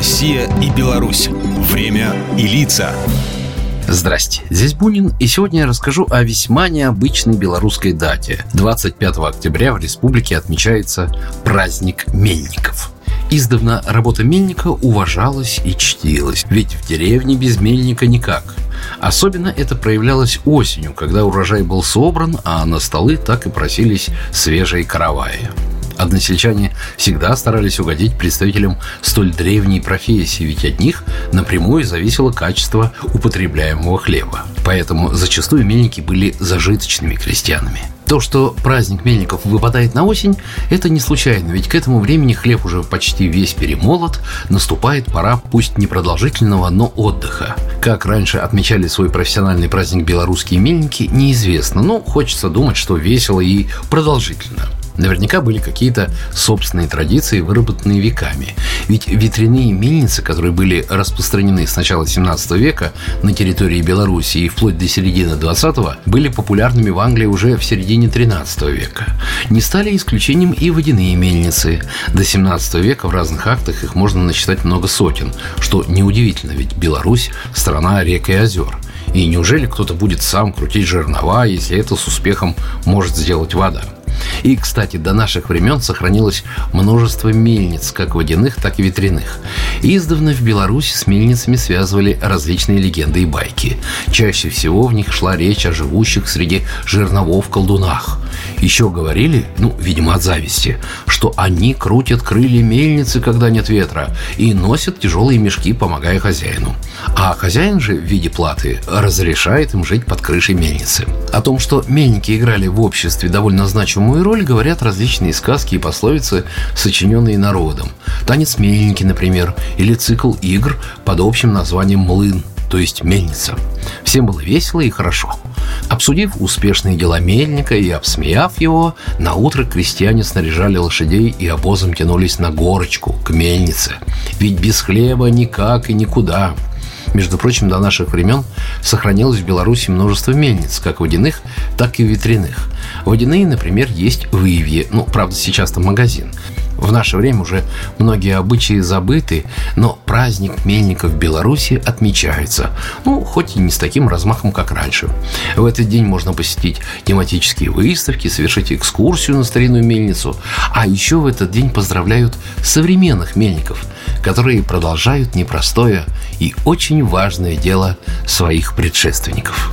Россия и Беларусь. Время и лица. Здрасте, здесь Бунин, и сегодня я расскажу о весьма необычной белорусской дате. 25 октября в республике отмечается праздник Мельников. Издавна работа мельника уважалась и чтилась, ведь в деревне без мельника никак. Особенно это проявлялось осенью, когда урожай был собран, а на столы так и просились свежие караваи. Односельчане всегда старались угодить представителям столь древней профессии, ведь от них напрямую зависело качество употребляемого хлеба. Поэтому зачастую мельники были зажиточными крестьянами. То, что праздник мельников выпадает на осень, это не случайно, ведь к этому времени хлеб уже почти весь перемолот, наступает пора пусть непродолжительного, но отдыха. Как раньше отмечали свой профессиональный праздник белорусские мельники, неизвестно, но хочется думать, что весело и продолжительно – Наверняка были какие-то собственные традиции, выработанные веками. Ведь ветряные мельницы, которые были распространены с начала 17 века на территории Беларуси и вплоть до середины 20-го, были популярными в Англии уже в середине 13 века. Не стали исключением и водяные мельницы. До 17 века в разных актах их можно насчитать много сотен, что неудивительно, ведь Беларусь – страна рек и озер. И неужели кто-то будет сам крутить жернова, если это с успехом может сделать вода? И, кстати, до наших времен сохранилось множество мельниц, как водяных, так и ветряных. Издавна в Беларуси с мельницами связывали различные легенды и байки. Чаще всего в них шла речь о живущих среди жерновов колдунах. Еще говорили, ну, видимо, от зависти, что они крутят крылья мельницы, когда нет ветра, и носят тяжелые мешки, помогая хозяину. А хозяин же в виде платы разрешает им жить под крышей мельницы. О том, что мельники играли в обществе довольно значимую роль, говорят различные сказки и пословицы, сочиненные народом. Танец мельники, например, или цикл игр под общим названием «Млын», то есть мельница. Всем было весело и хорошо. Обсудив успешные дела мельника и обсмеяв его, на утро крестьяне снаряжали лошадей и обозом тянулись на горочку, к мельнице. Ведь без хлеба никак и никуда. Между прочим, до наших времен сохранилось в Беларуси множество мельниц, как водяных, так и ветряных. Водяные, например, есть в Ивье, ну, правда, сейчас там магазин. В наше время уже многие обычаи забыты, но праздник мельников в Беларуси отмечается. Ну, хоть и не с таким размахом, как раньше. В этот день можно посетить тематические выставки, совершить экскурсию на старинную мельницу. А еще в этот день поздравляют современных мельников, которые продолжают непростое и очень важное дело своих предшественников.